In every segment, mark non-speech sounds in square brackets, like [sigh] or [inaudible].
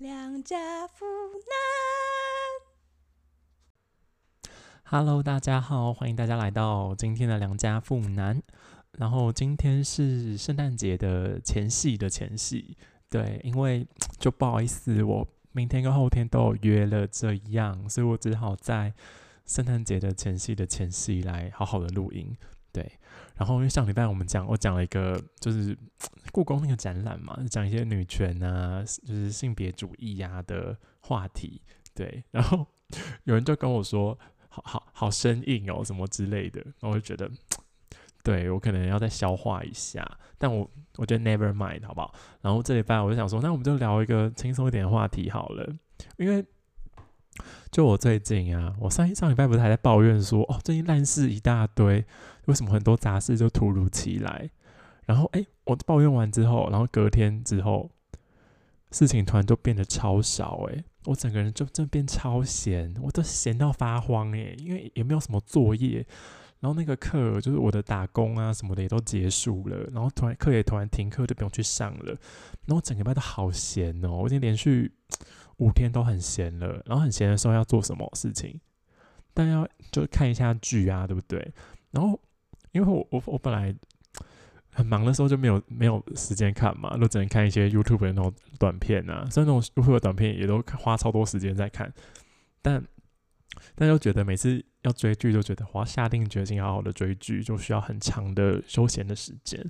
良家妇男。Hello，大家好，欢迎大家来到今天的良家妇男。然后今天是圣诞节的前夕的前夕，对，因为就不好意思，我明天跟后天都有约了这样，所以我只好在圣诞节的前夕的前夕来好好的录音。对，然后因为上礼拜我们讲，我讲了一个就是 [tsk] 故宫那个展览嘛，讲一些女权啊，就是性别主义呀、的话题。对，然后 [laughs] 有人就跟我说。好好好生硬哦，什么之类的，然后我就觉得，对我可能要再消化一下，但我我觉得 never mind 好不好？然后这礼拜我就想说，那我们就聊一个轻松一点的话题好了，因为就我最近啊，我上一上礼拜不是还在抱怨说，哦，最近烂事一大堆，为什么很多杂事就突如其来？然后哎，我抱怨完之后，然后隔天之后，事情突然就变得超少哎。我整个人就真变超闲，我都闲到发慌诶，因为也没有什么作业，然后那个课就是我的打工啊什么的也都结束了，然后突然课也突然停课，就不用去上了，然后整个班都好闲哦，我已经连续五天都很闲了，然后很闲的时候要做什么事情？但要就看一下剧啊，对不对？然后因为我我我本来。很忙的时候就没有没有时间看嘛，都只能看一些 YouTube 的那种短片啊，所以那种 YouTube 短片也都花超多时间在看，但但又觉得每次要追剧，就觉得我要下定决心好好的追剧，就需要很长的休闲的时间。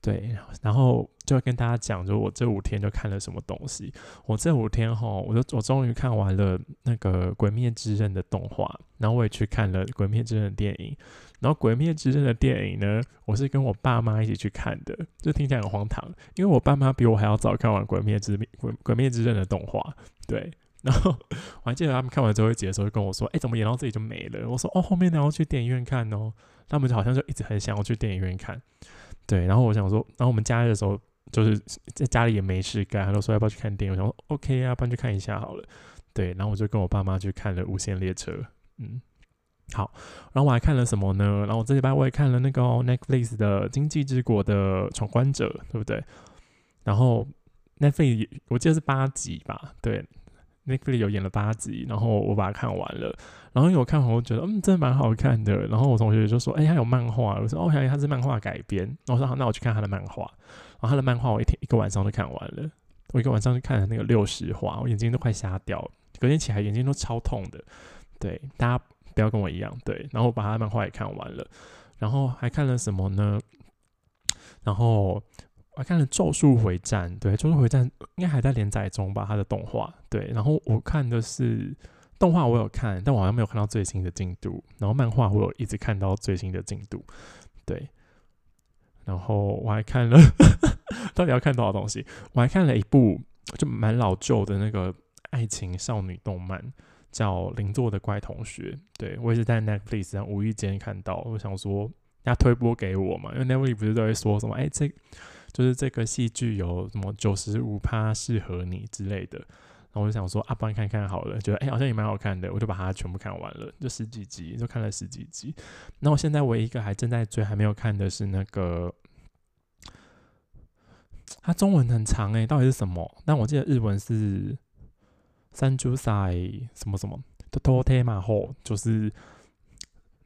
对，然后就要跟大家讲，就我这五天就看了什么东西。我这五天哈，我就我终于看完了那个《鬼灭之刃》的动画，然后我也去看了《鬼灭之刃》的电影。然后《鬼灭之刃》的电影呢，我是跟我爸妈一起去看的，就听起来很荒唐，因为我爸妈比我还要早看完《鬼灭之鬼鬼灭之刃》的动画。对，然后我还记得他们看完最后一集的时候，就跟我说：“哎，怎么演到这里就没了？”我说：“哦，后面然后去电影院看哦。”他们就好像就一直很想要去电影院看。对，然后我想说，然后我们假日的时候，就是在家里也没事干，他就说要不要去看电影？我想说 OK 啊，不然去看一下好了。对，然后我就跟我爸妈去看了《无限列车》。嗯。好，然后我还看了什么呢？然后我这礼拜我也看了那个 Netflix 的《经济之国的闯关者》，对不对？然后 Netflix 我记得是八集吧？对，Netflix 有演了八集，然后我把它看完了。然后因为我看完，我觉得嗯，真的蛮好看的。然后我同学就说：“哎，他有漫画。”我说：“哦，原来他是漫画改编。”然后我说：“好，那我去看他的漫画。”然后他的漫画我一天一个晚上就看完了，我一个晚上就看了那个六十话，我眼睛都快瞎掉了，隔天起来眼睛都超痛的。对，大家。不要跟我一样，对。然后我把他的漫画也看完了，然后还看了什么呢？然后我还看了《咒术回战》，对，《咒术回战》应该还在连载中吧，它的动画。对，然后我看的是动画，我有看，但我好像没有看到最新的进度。然后漫画我有一直看到最新的进度，对。然后我还看了，[laughs] 到底要看多少东西？我还看了一部就蛮老旧的那个爱情少女动漫。叫邻座的怪同学，对我也是在 Netflix 上无意间看到，我想说他推播给我嘛，因为 Netflix 不是都会说什么，哎，这就是这个戏剧有什么九十五趴适合你之类的，然后我就想说啊，帮你看看好了，觉得哎好像也蛮好看的，我就把它全部看完了，就十几集，就看了十几集。那我现在唯一一个还正在追还没有看的是那个，它中文很长哎，到底是什么？但我记得日文是。三九赛什么什么的托特马后，就是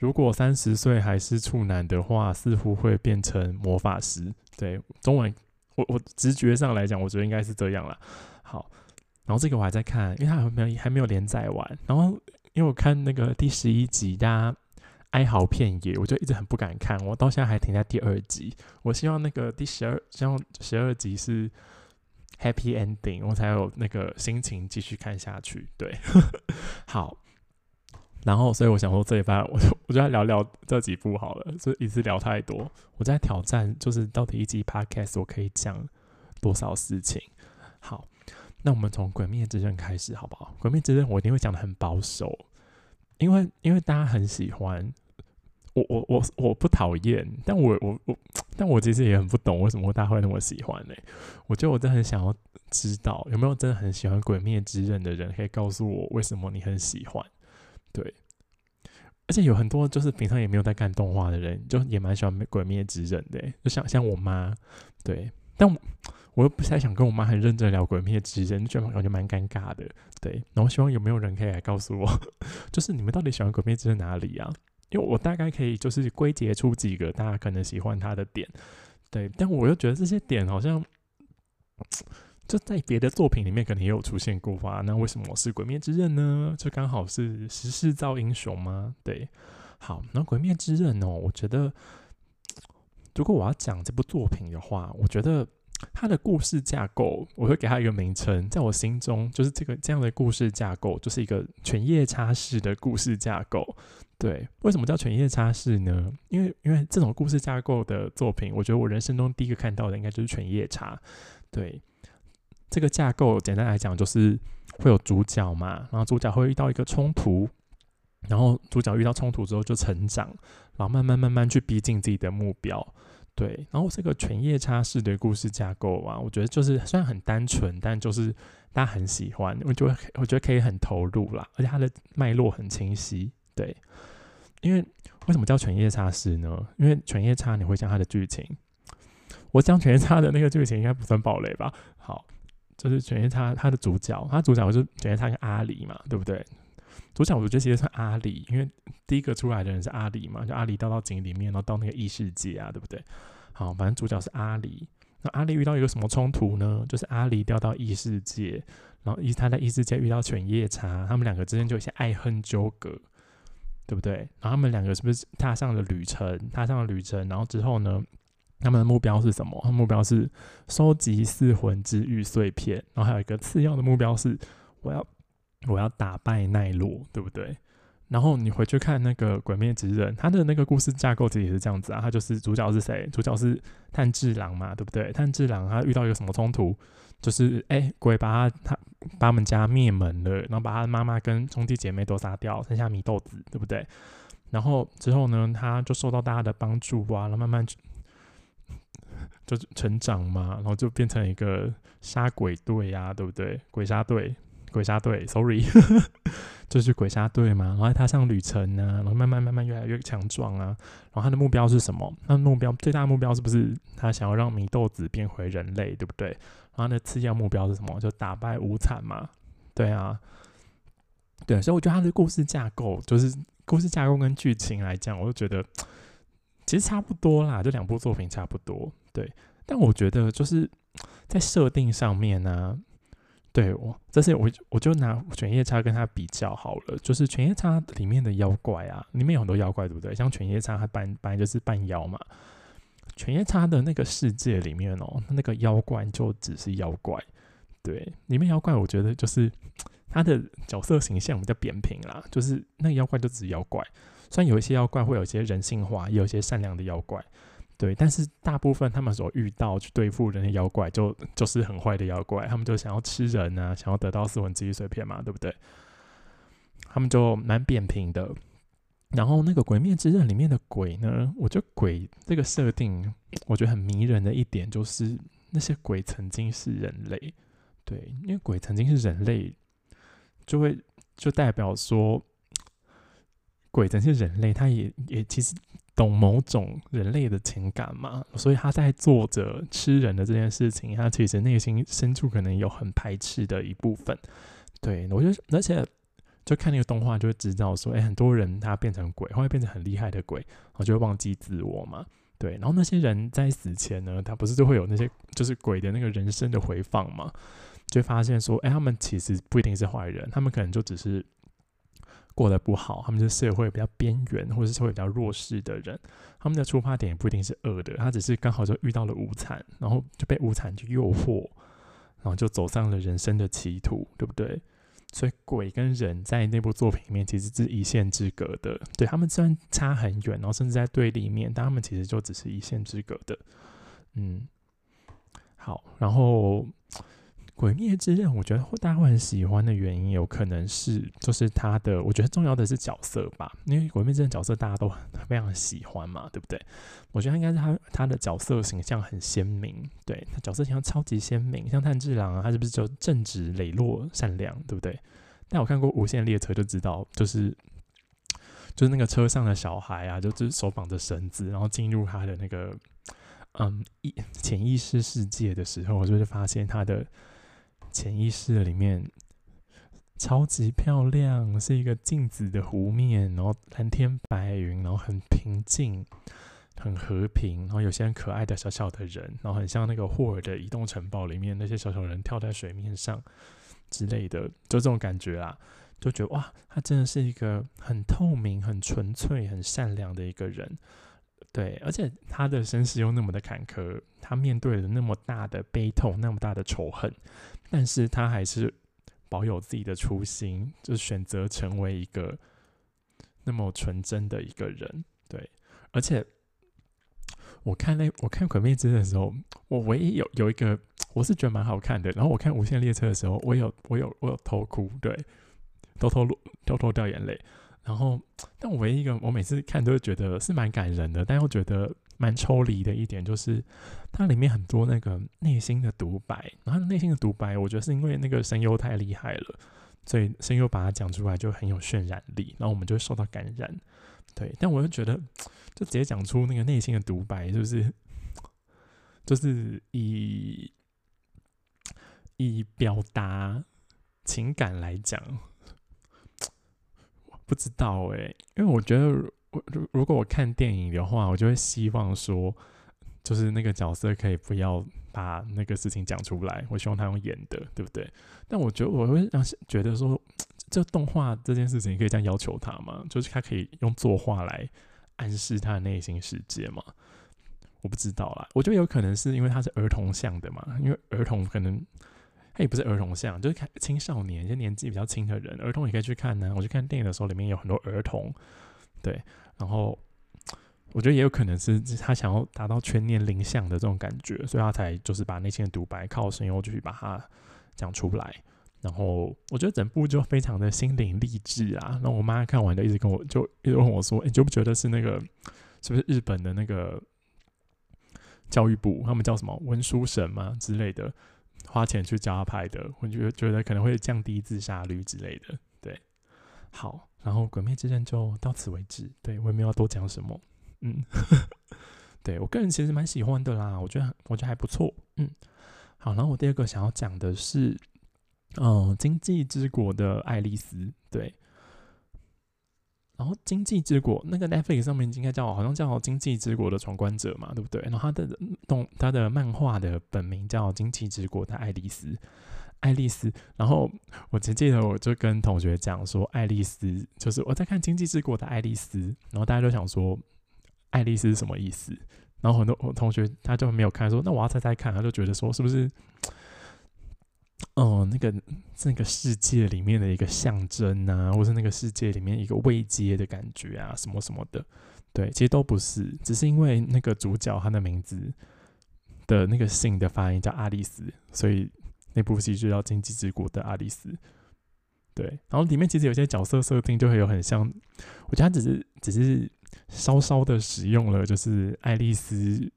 如果三十岁还是处男的话，似乎会变成魔法师。对，中文我我直觉上来讲，我觉得应该是这样啦。好，然后这个我还在看，因为它还没有还没有连载完。然后因为我看那个第十一集，大家哀嚎遍野，我就一直很不敢看。我到现在还停在第二集。我希望那个第十二，希望十二集是。Happy ending，我才有那个心情继续看下去。对，[laughs] 好，然后所以我想说这一番，我就我就来聊聊这几部好了，就一次聊太多。我在挑战，就是到底一集 Podcast 我可以讲多少事情。好，那我们从《鬼灭之刃》开始好不好？《鬼灭之刃》我一定会讲的很保守，因为因为大家很喜欢。我我我我不讨厌，但我我我，但我其实也很不懂为什么大家会那么喜欢呢？我觉得我真的很想要知道，有没有真的很喜欢《鬼灭之刃》的人，可以告诉我为什么你很喜欢？对，而且有很多就是平常也没有在看动画的人，就也蛮喜欢《鬼灭之刃》的，就像像我妈，对，但我我又不太想跟我妈很认真聊《鬼灭之刃》，就感觉蛮尴尬的。对，然后希望有没有人可以来告诉我，[laughs] 就是你们到底喜欢《鬼灭之刃》哪里啊？因为我大概可以就是归结出几个大家可能喜欢他的点，对，但我又觉得这些点好像就在别的作品里面可能也有出现过吧？那为什么我是《鬼灭之刃》呢？就刚好是时势造英雄吗？对，好，那《鬼灭之刃》哦，我觉得如果我要讲这部作品的话，我觉得。它的故事架构，我会给它一个名称，在我心中就是这个这样的故事架构，就是一个犬夜叉式的故事架构。对，为什么叫犬夜叉式呢？因为因为这种故事架构的作品，我觉得我人生中第一个看到的应该就是犬夜叉。对，这个架构简单来讲就是会有主角嘛，然后主角会遇到一个冲突，然后主角遇到冲突之后就成长，然后慢慢慢慢去逼近自己的目标。对，然后这个犬夜叉式的故事架构啊，我觉得就是虽然很单纯，但就是大家很喜欢，我觉得我觉得可以很投入啦，而且它的脉络很清晰。对，因为为什么叫犬夜叉式呢？因为犬夜叉你会讲它的剧情，我讲犬夜叉的那个剧情应该不算暴雷吧？好，就是犬夜叉它的主角，它主角就是犬夜叉跟阿里嘛，对不对？主角我觉得其实算阿里，因为第一个出来的人是阿里嘛，就阿里掉到井里面，然后到那个异世界啊，对不对？好，反正主角是阿里。那阿里遇到一个什么冲突呢？就是阿里掉到异世界，然后一他在异世界遇到犬夜叉，他们两个之间就有些爱恨纠葛，对不对？然后他们两个是不是踏上了旅程？踏上了旅程，然后之后呢？他们的目标是什么？他目标是收集四魂之玉碎片，然后还有一个次要的目标是我要。我要打败奈落，对不对？然后你回去看那个《鬼灭之刃》，他的那个故事架构其实也是这样子啊。他就是主角是谁？主角是炭治郎嘛，对不对？炭治郎他遇到一个什么冲突？就是哎，鬼把他他把他们家灭门了，然后把他的妈妈跟兄弟姐妹都杀掉，剩下祢豆子，对不对？然后之后呢，他就受到大家的帮助啊，然后慢慢就成长嘛，然后就变成一个杀鬼队呀，对不对？鬼杀队。鬼杀队，sorry，[laughs] 就是鬼杀队嘛。然后他上旅程呢，然后慢慢慢慢越来越强壮啊。然后他的目标是什么？他的目标最大目标是不是他想要让祢豆子变回人类，对不对？然后那次要目标是什么？就打败无惨嘛。对啊，对，所以我觉得他的故事架构，就是故事架构跟剧情来讲，我就觉得其实差不多啦，这两部作品差不多。对，但我觉得就是在设定上面呢。对我，这是我我就拿犬夜叉跟他比较好了，就是犬夜叉里面的妖怪啊，里面有很多妖怪，对不对？像犬夜叉，他本本来就是半妖嘛。犬夜叉的那个世界里面哦，那个妖怪就只是妖怪，对，里面妖怪我觉得就是他的角色形象比较扁平啦，就是那个妖怪就只是妖怪，虽然有一些妖怪会有一些人性化，也有一些善良的妖怪。对，但是大部分他们所遇到去对付人的妖怪，就就是很坏的妖怪，他们就想要吃人啊，想要得到四魂之一碎片嘛，对不对？他们就蛮扁平的。然后那个《鬼灭之刃》里面的鬼呢，我觉得鬼这个设定，我觉得很迷人的一点就是那些鬼曾经是人类，对，因为鬼曾经是人类，就会就代表说，鬼曾经是人类，他也也其实。懂某种人类的情感嘛？所以他在做着吃人的这件事情，他其实内心深处可能有很排斥的一部分。对我觉得，而且就看那个动画就会知道，说哎，很多人他变成鬼，会变成很厉害的鬼，然后就会忘记自我嘛。对，然后那些人在死前呢，他不是就会有那些就是鬼的那个人生的回放嘛？就发现说，哎，他们其实不一定是坏人，他们可能就只是。过得不好，他们是社会比较边缘或者是社会比较弱势的人，他们的出发点也不一定是恶的，他只是刚好就遇到了无惨，然后就被无惨去诱惑，然后就走上了人生的歧途，对不对？所以鬼跟人在那部作品里面其实是一线之隔的，对他们虽然差很远，然后甚至在对立面，但他们其实就只是一线之隔的。嗯，好，然后。鬼灭之刃，我觉得大家会很喜欢的原因，有可能是就是他的，我觉得重要的是角色吧，因为鬼灭之刃角色大家都非常喜欢嘛，对不对？我觉得应该是他他的角色形象很鲜明，对他角色形象超级鲜明，像炭治郎啊，他是不是就正直、磊落、善良，对不对？但我看过《无限列车》就知道，就是就是那个车上的小孩啊，就是手绑着绳子，然后进入他的那个嗯意潜意识世界的时候，我就会发现他的潜意识里面超级漂亮，是一个镜子的湖面，然后蓝天白云，然后很平静。很和平，然后有些很可爱的小小的人，然后很像那个霍尔的移动城堡里面那些小小人跳在水面上之类的，就这种感觉啊，就觉得哇，他真的是一个很透明、很纯粹、很善良的一个人，对，而且他的身世又那么的坎坷，他面对了那么大的悲痛、那么大的仇恨，但是他还是保有自己的初心，就选择成为一个那么纯真的一个人，对，而且。我看那我看《鬼灭之刃》的时候，我唯一有有一个我是觉得蛮好看的。然后我看《无限列车》的时候，我有我有我有偷哭，对，偷偷偷偷掉眼泪。然后，但我唯一一个我每次看都会觉得是蛮感人的，但又觉得蛮抽离的一点，就是它里面很多那个内心的独白。然后内心的独白，我觉得是因为那个声优太厉害了，所以声优把它讲出来就很有渲染力，然后我们就会受到感染。对，但我又觉得，就直接讲出那个内心的独白，就是就是以以表达情感来讲，不知道哎，因为我觉得，我如如果我看电影的话，我就会希望说，就是那个角色可以不要把那个事情讲出来，我希望他用演的，对不对？但我觉得我会让觉得说。这动画这件事情可以这样要求他吗？就是他可以用作画来暗示他的内心世界吗？我不知道啦。我觉得有可能是因为他是儿童像的嘛，因为儿童可能也不是儿童像，就是看青少年，就年纪比较轻的人，儿童也可以去看呢。我去看电影的时候，里面有很多儿童，对。然后我觉得也有可能是他想要达到全年龄像的这种感觉，所以他才就是把内心的独白靠声优去把它讲出来。然后我觉得整部就非常的心灵励志啊。然后我妈看完就一直跟我就一直问我说：“你觉不觉得是那个是不是日本的那个教育部他们叫什么文书省吗之类的花钱去教他拍的？我觉觉得可能会降低自杀率之类的。对，好，然后《鬼灭之刃》就到此为止。对我也没有多讲什么。嗯，[laughs] 对我个人其实蛮喜欢的啦，我觉得我觉得还不错。嗯，好，然后我第二个想要讲的是。嗯，经济之国的爱丽丝，对。然后经济之国那个 Netflix 上面应该叫好像叫经济之国的闯关者嘛，对不对？然后他的动他的漫画的本名叫经济之国的爱丽丝，爱丽丝。然后我只记得我就跟同学讲说，爱丽丝就是我在看经济之国的爱丽丝，然后大家都想说爱丽丝是什么意思？然后很多同学他就没有看，说那我要猜猜看，他就觉得说是不是？哦，那个那个世界里面的一个象征啊，或是那个世界里面一个未接的感觉啊，什么什么的，对，其实都不是，只是因为那个主角他的名字的那个姓的发音叫爱丽丝，所以那部戏就叫《经济之国的爱丽丝》。对，然后里面其实有些角色设定就会有很像，我觉得他只是只是稍稍的使用了，就是爱丽丝。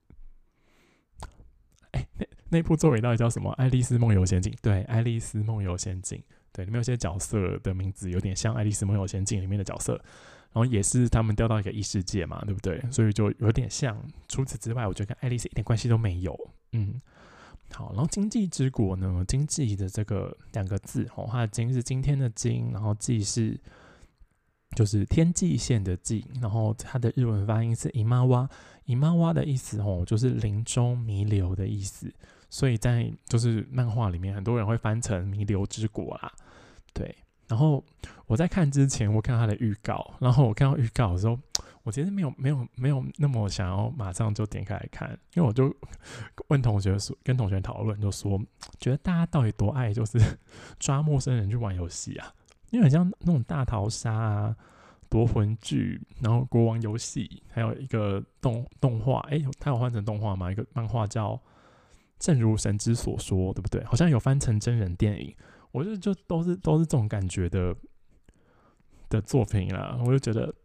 哎，那那部作品到底叫什么？《爱丽丝梦游仙境》对，《爱丽丝梦游仙境》对，里面有些角色的名字有点像《爱丽丝梦游仙境》里面的角色，然后也是他们掉到一个异世界嘛，对不对？所以就有点像。除此之外，我觉得跟爱丽丝一点关系都没有。嗯，好，然后经济之国呢？经济的这个两个字哦，它的经是今天的经，然后济是。就是天际线的际，然后它的日文发音是伊妈哇，伊妈哇的意思哦，就是林中弥留的意思，所以在就是漫画里面，很多人会翻成弥留之国啦。对，然后我在看之前，我看他的预告，然后我看到预告的时候，[tsk] 我其实没有没有没有那么想要马上就点开来看，因为我就 [laughs] 问同学说，跟同学讨论，就说 [tsk] 觉得大家到底多爱就是 [laughs] 抓陌生人去玩游戏啊。因为很像那种大逃杀啊、夺魂剧，然后国王游戏，还有一个动动画，哎，它有换成动画吗？一个漫画叫《正如神之所说》，对不对？好像有翻成真人电影，我就就都是都是这种感觉的的作品啦。我就觉得，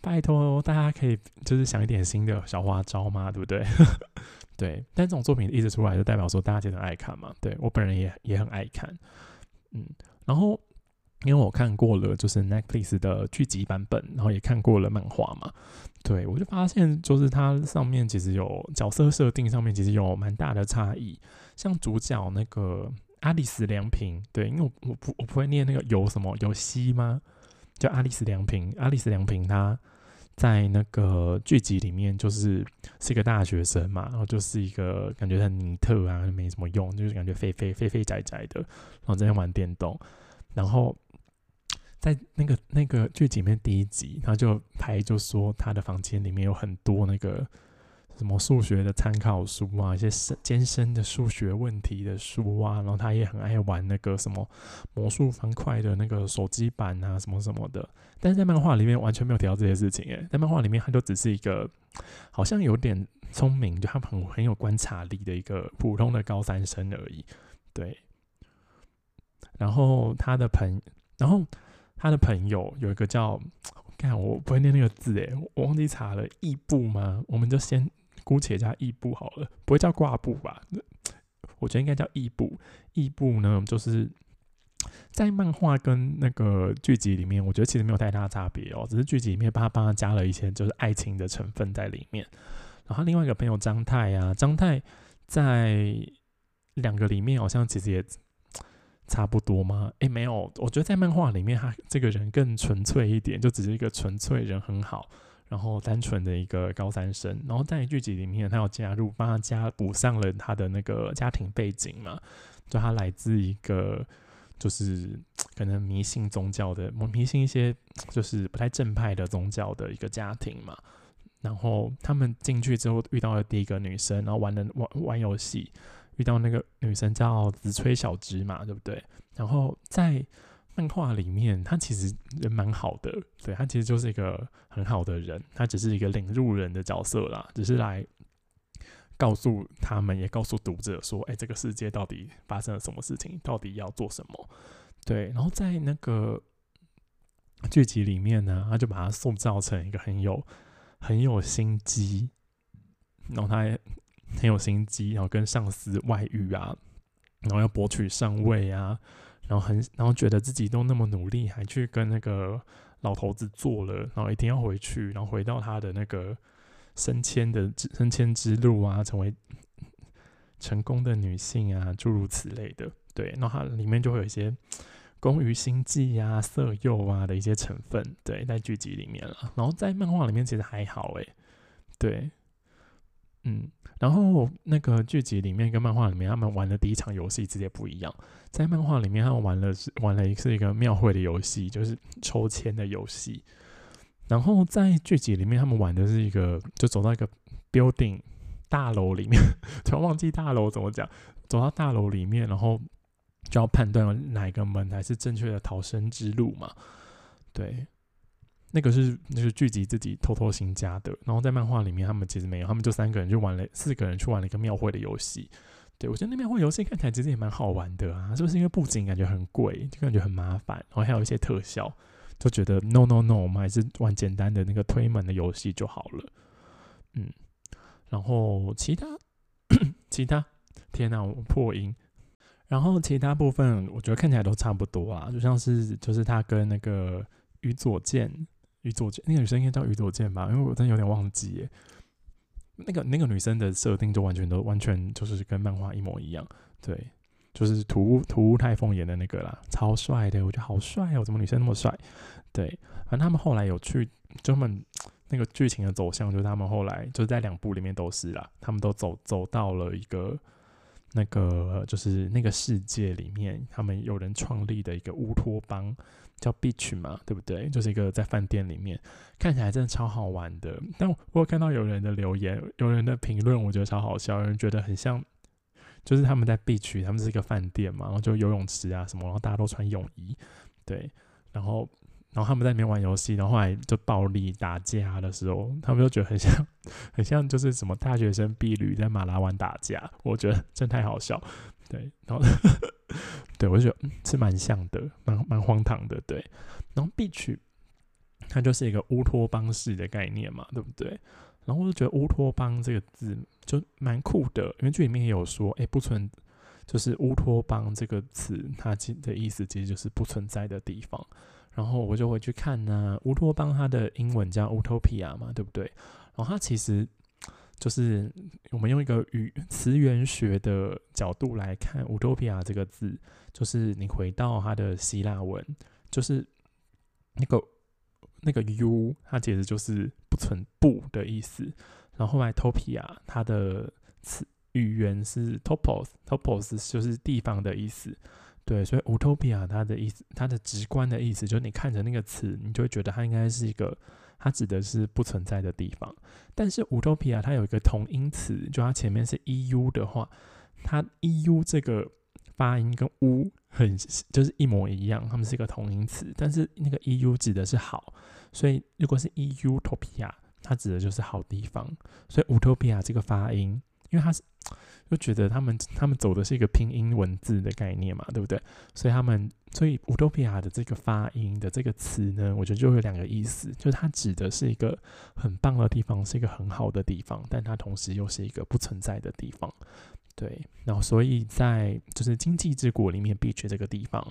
拜托大家可以就是想一点新的小花招嘛，对不对？[laughs] 对，但这种作品一直出来，就代表说大家真的爱看嘛。对我本人也也很爱看，嗯，然后。因为我看过了就是 Netflix 的剧集版本，然后也看过了漫画嘛，对我就发现就是它上面其实有角色设定上面其实有蛮大的差异，像主角那个阿里斯良平，对，因为我我不我不会念那个有什么有西吗？叫阿里斯良平，阿里斯良平他在那个剧集里面就是是一个大学生嘛，然后就是一个感觉很尼特啊，没什么用，就是感觉肥肥肥肥宅宅的，然后在玩电动，然后。在那个那个剧里面第一集，他就拍就说他的房间里面有很多那个什么数学的参考书啊，一些深艰深的数学问题的书啊，然后他也很爱玩那个什么魔术方块的那个手机版啊，什么什么的。但是在漫画里面完全没有提到这些事情，诶，在漫画里面他就只是一个好像有点聪明，就他很很有观察力的一个普通的高三生而已。对，然后他的朋，然后。他的朋友有一个叫，看我不会念那个字诶，我忘记查了，义布吗？我们就先姑且叫义布好了，不会叫挂布吧？我觉得应该叫义布。义布呢，就是在漫画跟那个剧集里面，我觉得其实没有太大差别哦，只是剧集里面帮他帮他加了一些就是爱情的成分在里面。然后另外一个朋友张太啊，张太在两个里面好像其实也。差不多吗？诶，没有，我觉得在漫画里面，他这个人更纯粹一点，就只是一个纯粹人很好，然后单纯的一个高三生。然后在剧集里面，他要加入，帮他加补上了他的那个家庭背景嘛，就他来自一个就是可能迷信宗教的，迷信一些就是不太正派的宗教的一个家庭嘛。然后他们进去之后遇到了第一个女生，然后玩了玩玩游戏。遇到那个女生叫紫吹小芝嘛，对不对？然后在漫画里面，他其实人蛮好的，对他其实就是一个很好的人，他只是一个领路人的角色啦，只是来告诉他们，也告诉读者说，哎，这个世界到底发生了什么事情，到底要做什么？对，然后在那个剧集里面呢，他就把他塑造成一个很有很有心机，然后他。很有心机，然后跟上司外遇啊，然后要博取上位啊，然后很，然后觉得自己都那么努力，还去跟那个老头子做了，然后一定要回去，然后回到他的那个升迁的升迁之路啊，成为成功的女性啊，诸如此类的。对，那它里面就会有一些攻于心计啊、色诱啊的一些成分。对，在剧集里面了，然后在漫画里面其实还好诶。对，嗯。然后那个剧集里面跟漫画里面，他们玩的第一场游戏直接不一样。在漫画里面，他们玩了是玩了一是一个庙会的游戏，就是抽签的游戏。然后在剧集里面，他们玩的是一个，就走到一个 building 大楼里面，突然忘记大楼怎么讲，走到大楼里面，然后就要判断哪一个门才是正确的逃生之路嘛？对。那个是那是剧集自己偷偷新加的，然后在漫画里面他们其实没有，他们就三个人就玩了四个人去玩了一个庙会的游戏。对我觉得那庙会游戏看起来其实也蛮好玩的啊，是不是因为布景感觉很贵，就感觉很麻烦，然后还有一些特效，就觉得 no no no，我们还是玩简单的那个推门的游戏就好了。嗯，然后其他其他，天哪，我破音。然后其他部分我觉得看起来都差不多啊，就像是就是他跟那个宇佐健。宇佐健那个女生应该叫宇佐健吧，因为我真的有点忘记耶。那个那个女生的设定就完全都完全就是跟漫画一模一样，对，就是土土屋太凤演的那个啦，超帅的，我觉得好帅哦，怎么女生那么帅？对，反正他们后来有去，就他们那个剧情的走向，就是他们后来就是在两部里面都是啦，他们都走走到了一个那个就是那个世界里面，他们有人创立的一个乌托邦。叫 Beach 嘛，对不对？就是一个在饭店里面，看起来真的超好玩的。但我有看到有人的留言，有人的评论，我觉得超好笑。有人觉得很像，就是他们在 Beach，他们是一个饭店嘛，然后就游泳池啊什么，然后大家都穿泳衣，对。然后，然后他们在里面玩游戏，然后后来就暴力打架的时候，他们就觉得很像，[laughs] 很像就是什么大学生婢女在马拉湾打架。我觉得真太好笑。对，然后对我就觉得是蛮像的，蛮蛮荒唐的。对，然后 b 区它就是一个乌托邦式的概念嘛，对不对？然后我就觉得乌托邦这个字就蛮酷的，因为剧里面也有说，哎，不存，就是乌托邦这个词，它其的意思其实就是不存在的地方。然后我就回去看呢，乌托邦它的英文叫 utopia 嘛，对不对？然后它其实就是我们用一个语词源学的角度来看 utopia 这个字，就是你回到它的希腊文，就是那个那个 u，它其实就是不存不的意思。然后后来 topia 它的词语言是 topos，topos 就是地方的意思。对，所以 utopia 它的意思，它的直观的意思，就是你看着那个词，你就会觉得它应该是一个，它指的是不存在的地方。但是乌托皮亚它有一个同音词，就它前面是 eu 的话，它 eu 这个发音跟 u 很就是一模一样，它们是一个同音词。但是那个 eu 指的是好，所以如果是 eutopia，它指的就是好地方。所以乌托皮亚这个发音，因为他是。就觉得他们他们走的是一个拼音文字的概念嘛，对不对？所以他们所以 utopia 的这个发音的这个词呢，我觉得就有两个意思，就是它指的是一个很棒的地方，是一个很好的地方，但它同时又是一个不存在的地方。对，然后所以在就是经济之国里面，beach 这个地方，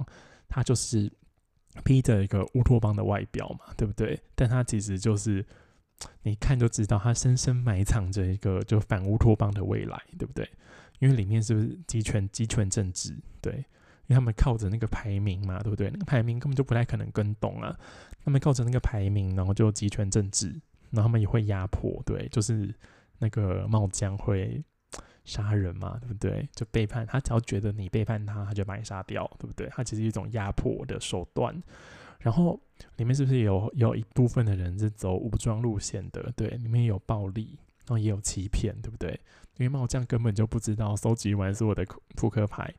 它就是披着一个乌托邦的外表嘛，对不对？但它其实就是。你看就知道，它深深埋藏着一个就反乌托邦的未来，对不对？因为里面是不是集权集权政治？对，因为他们靠着那个排名嘛，对不对？那个排名根本就不太可能跟动啊。他们靠着那个排名，然后就集权政治，然后他们也会压迫，对，就是那个帽将会杀人嘛，对不对？就背叛他，只要觉得你背叛他，他就把你杀掉，对不对？他其实一种压迫的手段。然后里面是不是有有一部分的人是走武装路线的？对，里面有暴力，然后也有欺骗，对不对？因为帽将根本就不知道收集完所有的扑克牌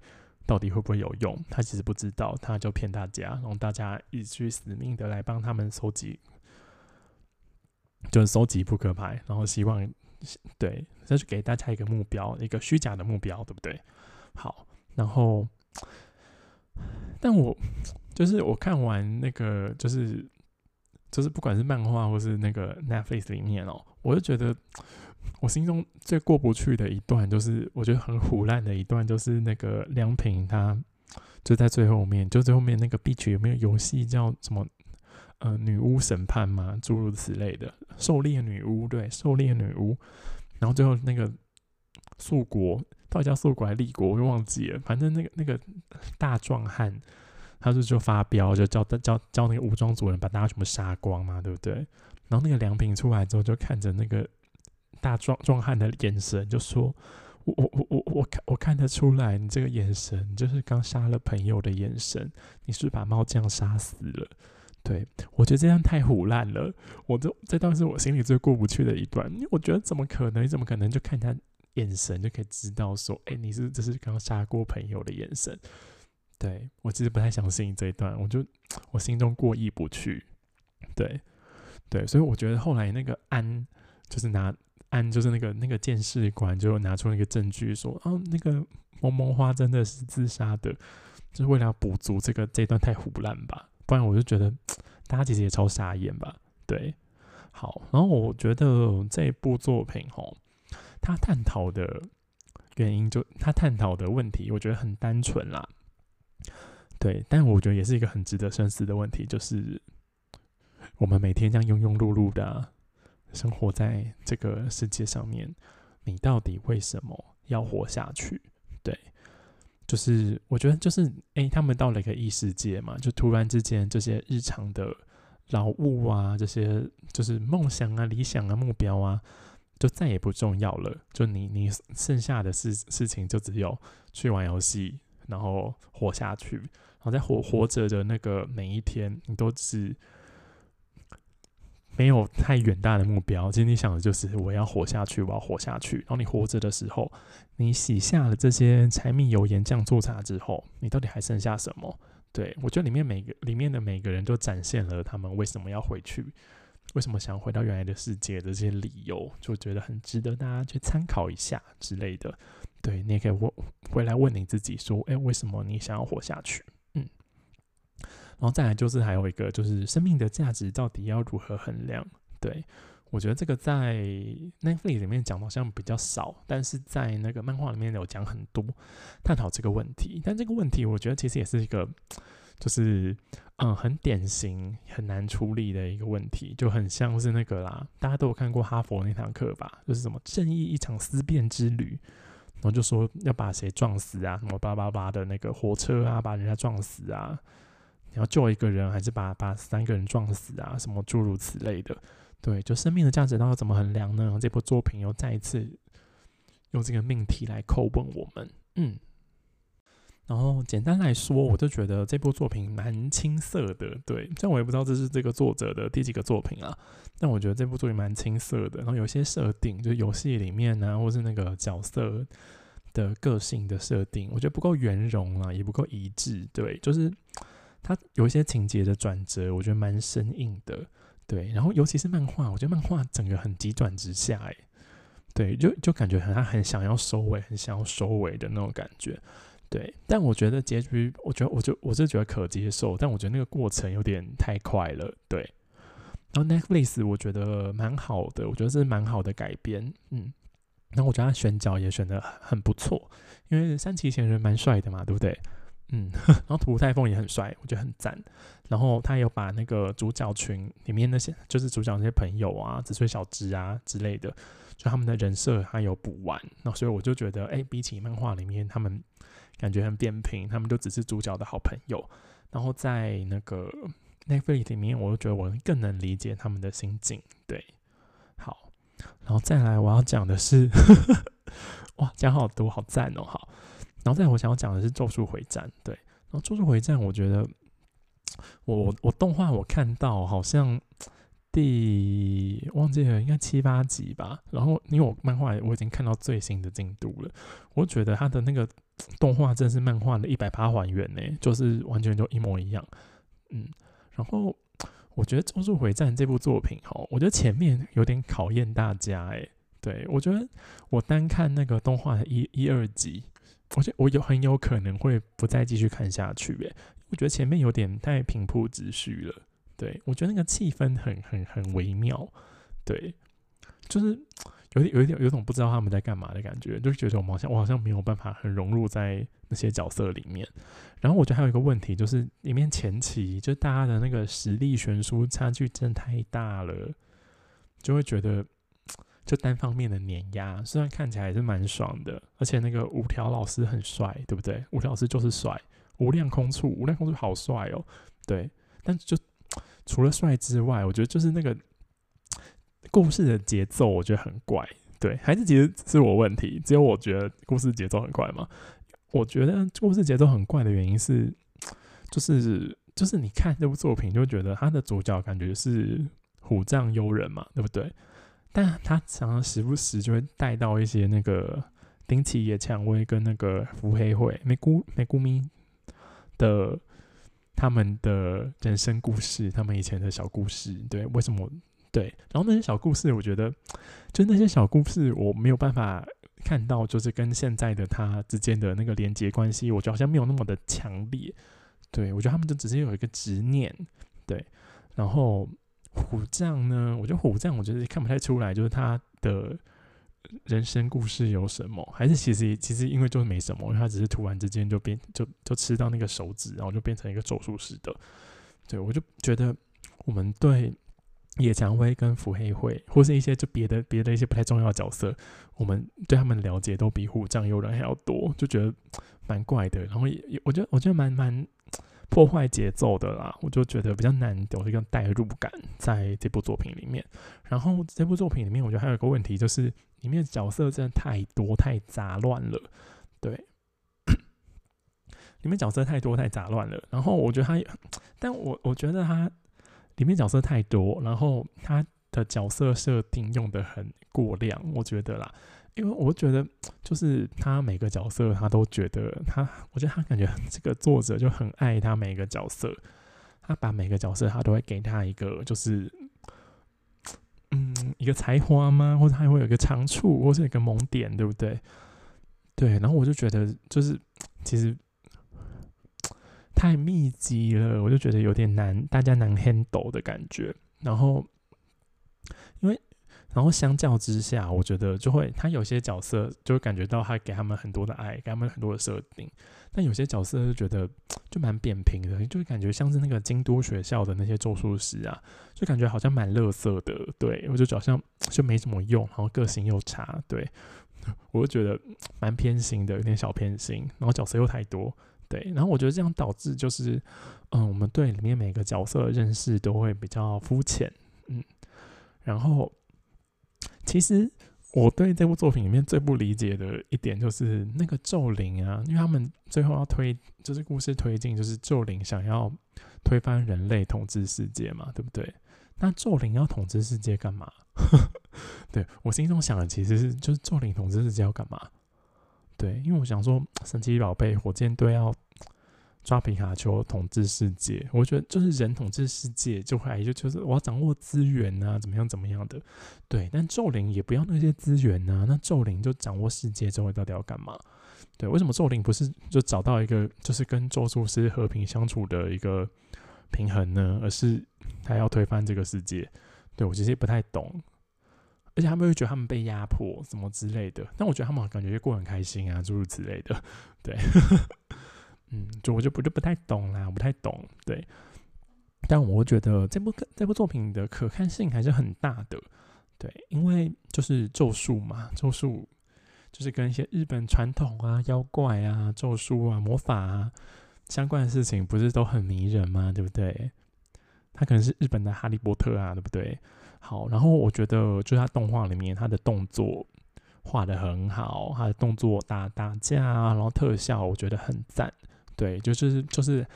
到底会不会有用，他其实不知道，他就骗大家，然后大家一起去死命的来帮他们收集，就是收集扑克牌，然后希望对，这是给大家一个目标，一个虚假的目标，对不对？好，然后，但我。就是我看完那个，就是就是不管是漫画或是那个 Netflix 里面哦，我就觉得我心中最过不去的一段，就是我觉得很虎烂的一段，就是那个梁平他就在最后面，就最后面那个 Beach 有没有游戏叫什么呃女巫审判吗？诸如此类的狩猎女巫，对，狩猎女巫，然后最后那个素国到底叫素国还是立国，我又忘记了，反正那个那个大壮汉。他是就发飙，就叫叫叫那个武装组人把大家全部杀光嘛，对不对？然后那个良平出来之后，就看着那个大壮壮汉的眼神，就说：“我我我我我看我看得出来，你这个眼神就是刚杀了朋友的眼神，你是是把猫酱杀死了？”对我觉得这样太胡烂了，我这这段是我心里最过不去的一段，因为我觉得怎么可能？你怎么可能就看他眼神就可以知道说，哎，你是这是刚杀过朋友的眼神？对我其实不太相信这一段，我就我心中过意不去。对对，所以我觉得后来那个安就是拿安就是那个那个监视官就拿出那个证据说，哦，那个萌萌花真的是自杀的，就是为了要补足这个这一段太胡乱吧。不然我就觉得大家其实也超傻眼吧。对，好，然后我觉得这部作品吼，他探讨的原因就他探讨的问题，我觉得很单纯啦。对，但我觉得也是一个很值得深思的问题，就是我们每天这样庸庸碌碌的生活在这个世界上面，你到底为什么要活下去？对，就是我觉得就是哎，他们到了一个异世界嘛，就突然之间这些日常的劳务啊，这些就是梦想啊、理想啊、目标啊，就再也不重要了。就你你剩下的事事情就只有去玩游戏。然后活下去，然后在活活着的那个每一天，你都是没有太远大的目标。其实你想的就是我要活下去，我要活下去。然后你活着的时候，你洗下了这些柴米油盐酱醋茶之后，你到底还剩下什么？对我觉得里面每个里面的每个人都展现了他们为什么要回去，为什么想回到原来的世界的这些理由，就觉得很值得大家去参考一下之类的。对你也可以问回来问你自己说，哎，为什么你想要活下去？然后再来就是还有一个就是生命的价值到底要如何衡量？对我觉得这个在 Netflix 里面讲好像比较少，但是在那个漫画里面有讲很多，探讨这个问题。但这个问题，我觉得其实也是一个，就是嗯，很典型、很难处理的一个问题，就很像是那个啦，大家都有看过哈佛那堂课吧？就是什么正义一场思辨之旅，然后就说要把谁撞死啊，什么叭叭叭的那个火车啊，把人家撞死啊，你要救一个人，还是把把三个人撞死啊，什么诸如此类的。对，就生命的价值到底怎么衡量呢？这部作品又再一次用这个命题来叩问我们。嗯，然后简单来说，我就觉得这部作品蛮青涩的。对，虽然我也不知道这是这个作者的第几个作品啊，但我觉得这部作品蛮青涩的。然后有些设定，就游戏里面呢，或是那个角色的个性的设定，我觉得不够圆融啊，也不够一致。对，就是它有一些情节的转折，我觉得蛮生硬的。对，然后尤其是漫画，我觉得漫画整个很急转直下，哎，对，就就感觉很他很想要收尾，很想要收尾的那种感觉，对。但我觉得结局，我觉得我就我是觉得可接受，但我觉得那个过程有点太快了，对。然后 Netflix 我觉得蛮好的，我觉得是蛮好的改编，嗯。然后我觉得他选角也选的很不错，因为三崎贤人蛮帅的嘛，对不对？嗯，[laughs] 然后土太凤也很帅，我觉得很赞。然后他有把那个主角群里面那些，就是主角那些朋友啊，紫穗小枝啊之类的，就他们的人设他有补完。那所以我就觉得，哎，比起漫画里面他们感觉很扁平，他们就只是主角的好朋友。然后在那个 Netflix 里面，我就觉得我更能理解他们的心境。对，好，然后再来我要讲的是，[laughs] 哇，讲好多，好赞哦，好。然后再我想要讲的是《咒术回战》，对，然后《咒术回战》，我觉得我我我动画我看到好像第忘记了，应该七八集吧。然后因为我漫画我已经看到最新的进度了，我觉得它的那个动画真是漫画的一百八还原呢，就是完全就一模一样。嗯，然后我觉得《咒术回战》这部作品哈，我觉得前面有点考验大家哎，对我觉得我单看那个动画的一一二集。我觉得我有很有可能会不再继续看下去，诶，我觉得前面有点太平铺直叙了。对我觉得那个气氛很很很微妙，对，就是有点有一点有种不知道他们在干嘛的感觉，就是觉得我好像我好像没有办法很融入在那些角色里面。然后我觉得还有一个问题就是，里面前期就大家的那个实力悬殊差距真的太大了，就会觉得。就单方面的碾压，虽然看起来还是蛮爽的，而且那个五条老师很帅，对不对？五条老师就是帅，无量空处，无量空处好帅哦，对。但就除了帅之外，我觉得就是那个故事的节奏，我觉得很怪，对。还是其实是我问题，只有我觉得故事节奏很快嘛？我觉得故事节奏很怪的原因是，就是就是你看这部作品，就觉得他的主角感觉是虎杖悠人嘛，对不对？但他常常时不时就会带到一些那个丁崎野蔷薇跟那个福黑会美姑美姑咪的他们的人生故事，他们以前的小故事，对，为什么对？然后那些小故事，我觉得就那些小故事，我没有办法看到，就是跟现在的他之间的那个连接关系，我觉得好像没有那么的强烈。对我觉得他们就只是有一个执念，对，然后。虎将呢？我觉得虎将，我觉得看不太出来，就是他的人生故事有什么，还是其实其实因为就是没什么，因为他只是突然之间就变就就吃到那个手指，然后就变成一个咒术师的。对我就觉得我们对野蔷薇跟腹黑会，或是一些就别的别的一些不太重要的角色，我们对他们了解都比虎将有人还要多，就觉得蛮怪的。然后也我觉得我觉得蛮蛮。破坏节奏的啦，我就觉得比较难有一个代入感在这部作品里面。然后这部作品里面，我觉得还有一个问题，就是里面角色真的太多太杂乱了。对，[coughs] 里面角色太多太杂乱了。然后我觉得他，[coughs] 但我我觉得他里面角色太多，然后他的角色设定用的很过量，我觉得啦。因为我觉得，就是他每个角色，他都觉得他，我觉得他感觉这个作者就很爱他每个角色，他把每个角色他都会给他一个，就是嗯，一个才华吗？或者他会有一个长处，或者一个萌点，对不对？对，然后我就觉得，就是其实太密集了，我就觉得有点难，大家难 handle 的感觉。然后因为然后相较之下，我觉得就会他有些角色就会感觉到他给他们很多的爱，给他们很多的设定，但有些角色就觉得就蛮扁平的，就感觉像是那个京都学校的那些咒术师啊，就感觉好像蛮乐色的，对我就好像就没什么用，然后个性又差，对。[laughs] 我就觉得蛮偏心的，有点小偏心，然后角色又太多，对，然后我觉得这样导致就是，嗯，我们对里面每个角色的认识都会比较肤浅，嗯，然后。其实我对这部作品里面最不理解的一点就是那个咒灵啊，因为他们最后要推，就是故事推进，就是咒灵想要推翻人类统治世界嘛，对不对？那咒灵要统治世界干嘛？[laughs] 对我心中想的其实是，就是咒灵统治世界要干嘛？对，因为我想说神奇宝贝火箭队要。抓皮卡丘统治世界，我觉得就是人统治世界就会就就是我要掌握资源啊，怎么样怎么样的，对。但咒灵也不要那些资源啊，那咒灵就掌握世界之后到底要干嘛？对，为什么咒灵不是就找到一个就是跟咒术师和平相处的一个平衡呢？而是他要推翻这个世界？对我其实也不太懂，而且他们会觉得他们被压迫什么之类的，但我觉得他们感觉过很开心啊，诸如此类的，对。嗯，就我就不就不太懂啦，我不太懂，对。但我觉得这部这部作品的可看性还是很大的，对，因为就是咒术嘛，咒术就是跟一些日本传统啊、妖怪啊、咒术啊、魔法啊相关的事情，不是都很迷人吗？对不对？它可能是日本的哈利波特啊，对不对？好，然后我觉得就是它动画里面它的动作画的很好，它的动作打打架，然后特效我觉得很赞。对，就是就是，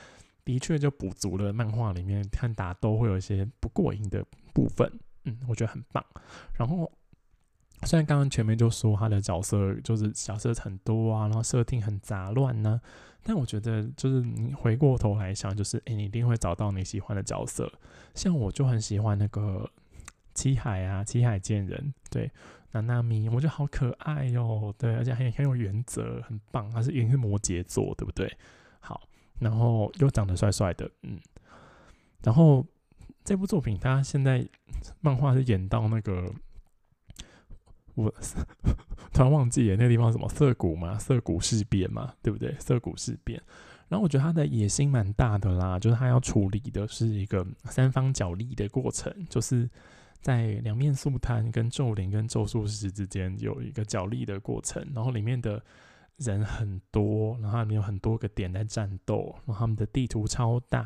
的确就补足了漫画里面看打斗会有一些不过瘾的部分，嗯，我觉得很棒。然后虽然刚刚前面就说他的角色就是角色很多啊，然后设定很杂乱呢，但我觉得就是你回过头来想，就是哎，你一定会找到你喜欢的角色。像我就很喜欢那个七海啊，七海剑人，对，娜娜咪，我觉得好可爱哟，对，而且很很有原则，很棒，他是也是摩羯座，对不对？然后又长得帅帅的，嗯，然后这部作品它现在漫画是演到那个我 [laughs] 突然忘记了那个地方什么涩谷嘛，涩谷事变嘛，对不对？涩谷事变。然后我觉得他的野心蛮大的啦，就是他要处理的是一个三方角力的过程，就是在两面素摊跟咒灵跟咒术师之间有一个角力的过程，然后里面的。人很多，然后里面有很多个点在战斗，然后他们的地图超大，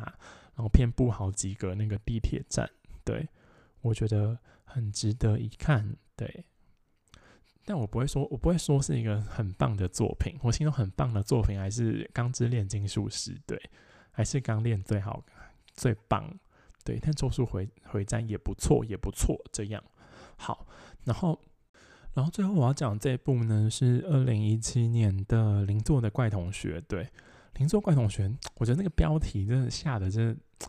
然后遍布好几个那个地铁站，对我觉得很值得一看，对。但我不会说，我不会说是一个很棒的作品，我心中很棒的作品还是《钢之炼金术师》，对，还是《钢炼》最好、最棒，对。但《咒术回回战》也不错，也不错，这样好，然后。然后最后我要讲这部呢，是二零一七年的邻座的怪同学。对，邻座怪同学，我觉得那个标题真的下的真的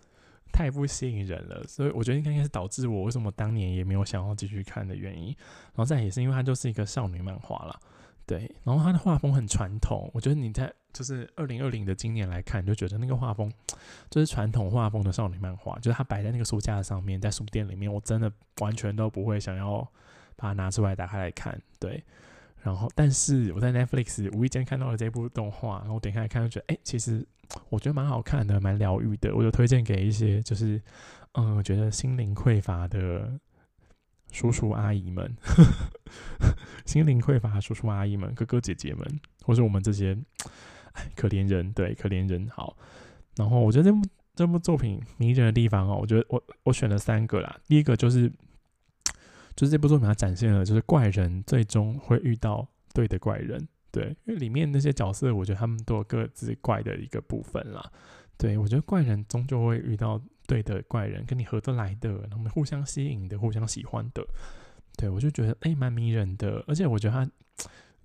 太不吸引人了，所以我觉得应该应该是导致我为什么当年也没有想要继续看的原因。然后再也是因为它就是一个少女漫画了，对。然后它的画风很传统，我觉得你在就是二零二零的今年来看，就觉得那个画风就是传统画风的少女漫画，就是它摆在那个书架上面，在书店里面，我真的完全都不会想要。把它拿出来打开来看，对，然后但是我在 Netflix 无意间看到了这部动画，然后点开来看，就觉得哎，其实我觉得蛮好看的，蛮疗愈的，我就推荐给一些就是嗯，觉得心灵匮乏的叔叔阿姨们，[laughs] 心灵匮乏叔叔阿姨们、哥哥姐姐们，或是我们这些可怜人，对，可怜人好。然后我觉得这部这部作品迷人的地方哦，我觉得我我选了三个啦，第一个就是。就是这部作品，它展现了就是怪人最终会遇到对的怪人，对，因为里面那些角色，我觉得他们都有各自怪的一个部分啦。对我觉得怪人终究会遇到对的怪人，跟你合得来的，他们互相吸引的，互相喜欢的。对我就觉得哎，蛮迷人的，而且我觉得他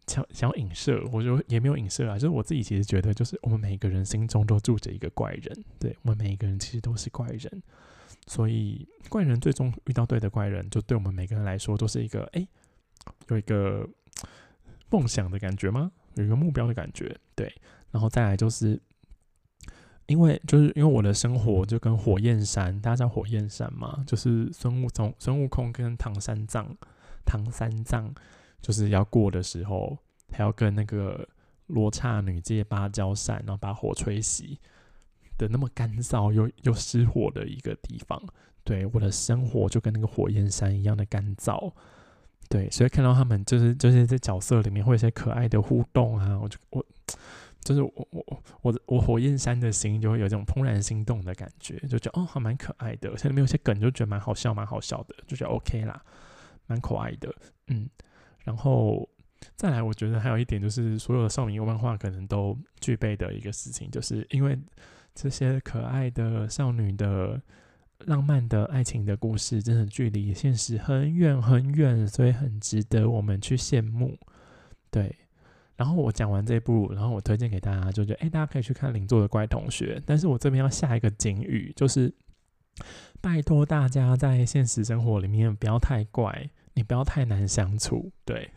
想想要影射，我就也没有影射啊，就是我自己其实觉得，就是我们每个人心中都住着一个怪人，对我们每一个人其实都是怪人。所以怪人最终遇到对的怪人，就对我们每个人来说都是一个哎，有一个梦想的感觉吗？有一个目标的感觉，对。然后再来就是，因为就是因为我的生活就跟火焰山，大家知道火焰山吗？就是孙悟空、孙悟空跟唐三藏唐三藏就是要过的时候，还要跟那个罗刹女借芭蕉扇，然后把火吹熄的那么干燥又又失火的一个地方。对，我的生活就跟那个火焰山一样的干燥。对，所以看到他们就是就是在角色里面会有一些可爱的互动啊，我就我就是我我我我火焰山的心就会有这种怦然心动的感觉，就觉得哦还蛮可爱的，而且里面有些梗就觉得蛮好笑，蛮好笑的，就觉得 OK 啦，蛮可爱的，嗯，然后再来，我觉得还有一点就是所有的少女漫画可能都具备的一个事情，就是因为这些可爱的少女的。浪漫的爱情的故事，真的距离现实很远很远，所以很值得我们去羡慕。对，然后我讲完这部，然后我推荐给大家，就觉得哎，大家可以去看《邻座的怪同学》。但是我这边要下一个警语，就是拜托大家在现实生活里面不要太怪，你不要太难相处。对，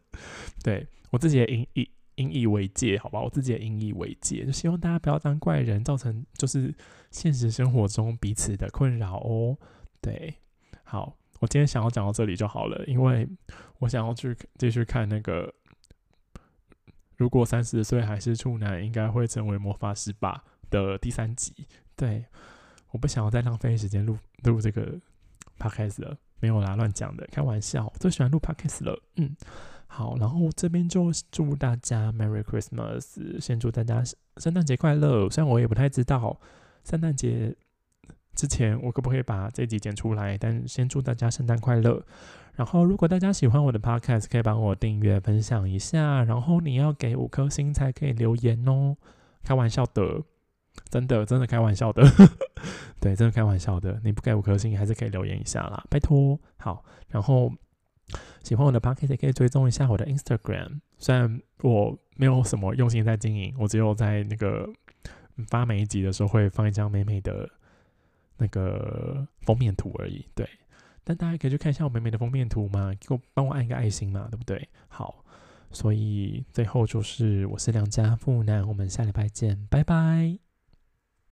[laughs] 对我自己也引引引以为戒，好吧？我自己也引以为戒，就希望大家不要当怪人，造成就是。现实生活中彼此的困扰哦，对，好，我今天想要讲到这里就好了，因为我想要去继续看那个，如果三十岁还是处男，应该会成为魔法师吧的第三集。对，我不想要再浪费时间录录这个 podcast 了，没有啦，乱讲的，开玩笑，最喜欢录 podcast 了。嗯，好，然后这边就祝大家 Merry Christmas，先祝大家圣诞节快乐。虽然我也不太知道。圣诞节之前，我可不可以把这集剪出来？但先祝大家圣诞快乐。然后，如果大家喜欢我的 podcast，可以帮我订阅、分享一下。然后，你要给五颗星才可以留言哦。开玩笑的，真的真的开玩笑的。[laughs] 对，真的开玩笑的。你不给五颗星，还是可以留言一下啦，拜托。好，然后喜欢我的 podcast 可以追踪一下我的 Instagram。虽然我没有什么用心在经营，我只有在那个。发每一集的时候会放一张美美的那个封面图而已，对。但大家可以去看一下我美美的封面图嘛，给我帮我按一个爱心嘛，对不对？好，所以最后就是我是梁家富男，我们下礼拜见，拜拜。